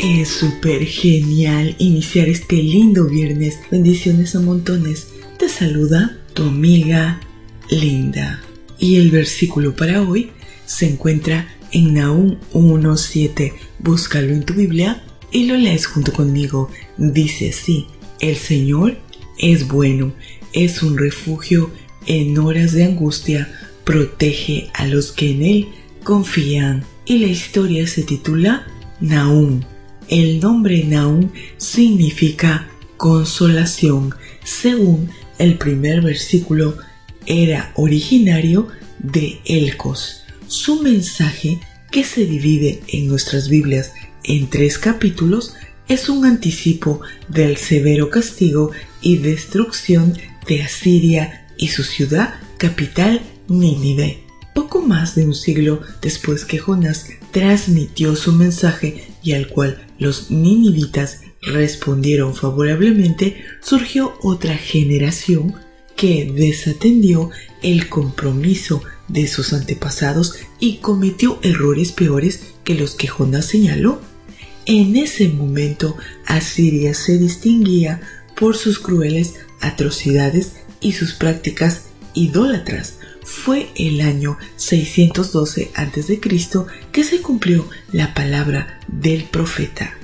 Es súper genial iniciar este lindo viernes. Bendiciones a montones. Te saluda tu amiga Linda. Y el versículo para hoy se encuentra en Nahum 1.7. Búscalo en tu Biblia y lo lees junto conmigo. Dice así, el Señor es bueno, es un refugio en horas de angustia, protege a los que en Él confían. Y la historia se titula Nahum el nombre Naum significa consolación, según el primer versículo era originario de Elcos. Su mensaje, que se divide en nuestras Biblias en tres capítulos, es un anticipo del severo castigo y destrucción de Asiria y su ciudad capital Nínive. Poco más de un siglo después que Jonás transmitió su mensaje y al cual los ninivitas respondieron favorablemente, surgió otra generación que desatendió el compromiso de sus antepasados y cometió errores peores que los que Jonás señaló. En ese momento Asiria se distinguía por sus crueles atrocidades y sus prácticas idólatras, fue el año 612 a.C. que se cumplió la palabra del profeta.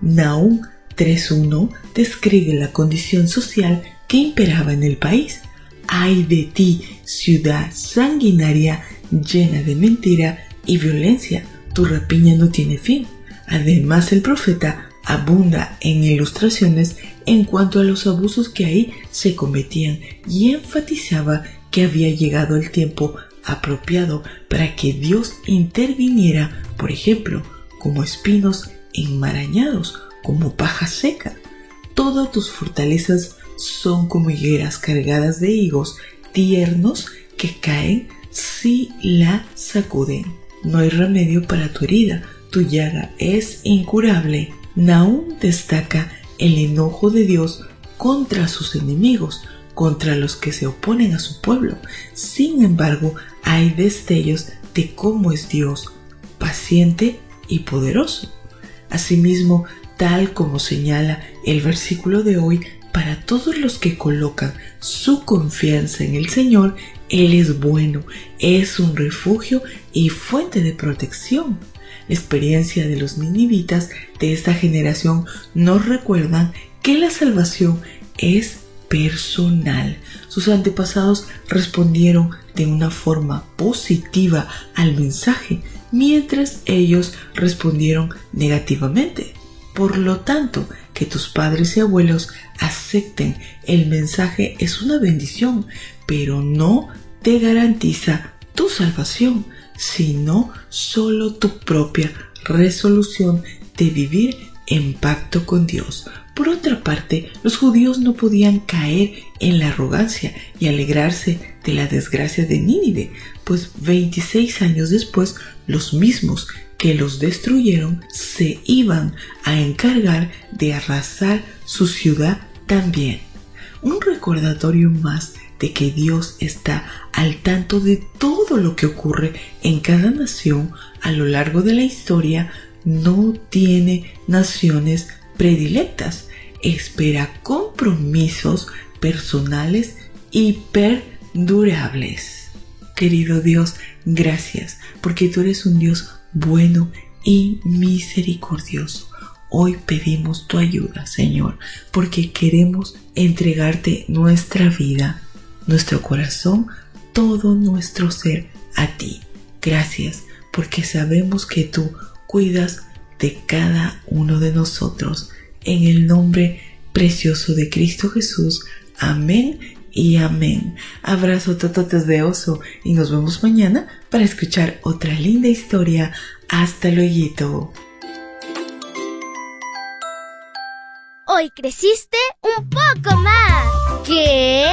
Naum 3.1 describe la condición social que imperaba en el país. Ay de ti, ciudad sanguinaria, llena de mentira y violencia, tu rapiña no tiene fin. Además, el profeta abunda en ilustraciones en cuanto a los abusos que ahí se cometían y enfatizaba que había llegado el tiempo apropiado para que Dios interviniera, por ejemplo, como espinos enmarañados, como paja seca. Todas tus fortalezas son como higueras cargadas de higos tiernos que caen si la sacuden. No hay remedio para tu herida, tu llaga es incurable. Naúm destaca el enojo de Dios contra sus enemigos, contra los que se oponen a su pueblo. Sin embargo, hay destellos de cómo es Dios, paciente y poderoso. Asimismo, tal como señala el versículo de hoy, para todos los que colocan su confianza en el Señor, Él es bueno, es un refugio y fuente de protección. La experiencia de los ninivitas de esta generación nos recuerdan que la salvación es personal. Sus antepasados respondieron de una forma positiva al mensaje, mientras ellos respondieron negativamente. Por lo tanto, que tus padres y abuelos acepten el mensaje es una bendición, pero no te garantiza tu salvación, sino solo tu propia resolución de vivir en pacto con Dios. Por otra parte, los judíos no podían caer en la arrogancia y alegrarse de la desgracia de Nínive, pues 26 años después los mismos que los destruyeron se iban a encargar de arrasar su ciudad también. Un recordatorio más de que Dios está al tanto de todo lo que ocurre en cada nación a lo largo de la historia, no tiene naciones predilectas, espera compromisos personales y perdurables. Querido Dios, gracias porque tú eres un Dios bueno y misericordioso. Hoy pedimos tu ayuda, Señor, porque queremos entregarte nuestra vida, nuestro corazón, todo nuestro ser a ti. Gracias, porque sabemos que tú cuidas de cada uno de nosotros. En el nombre precioso de Cristo Jesús. Amén y amén. Abrazo tototes de oso y nos vemos mañana para escuchar otra linda historia. Hasta luego. Hoy creciste un poco más. ¿Qué?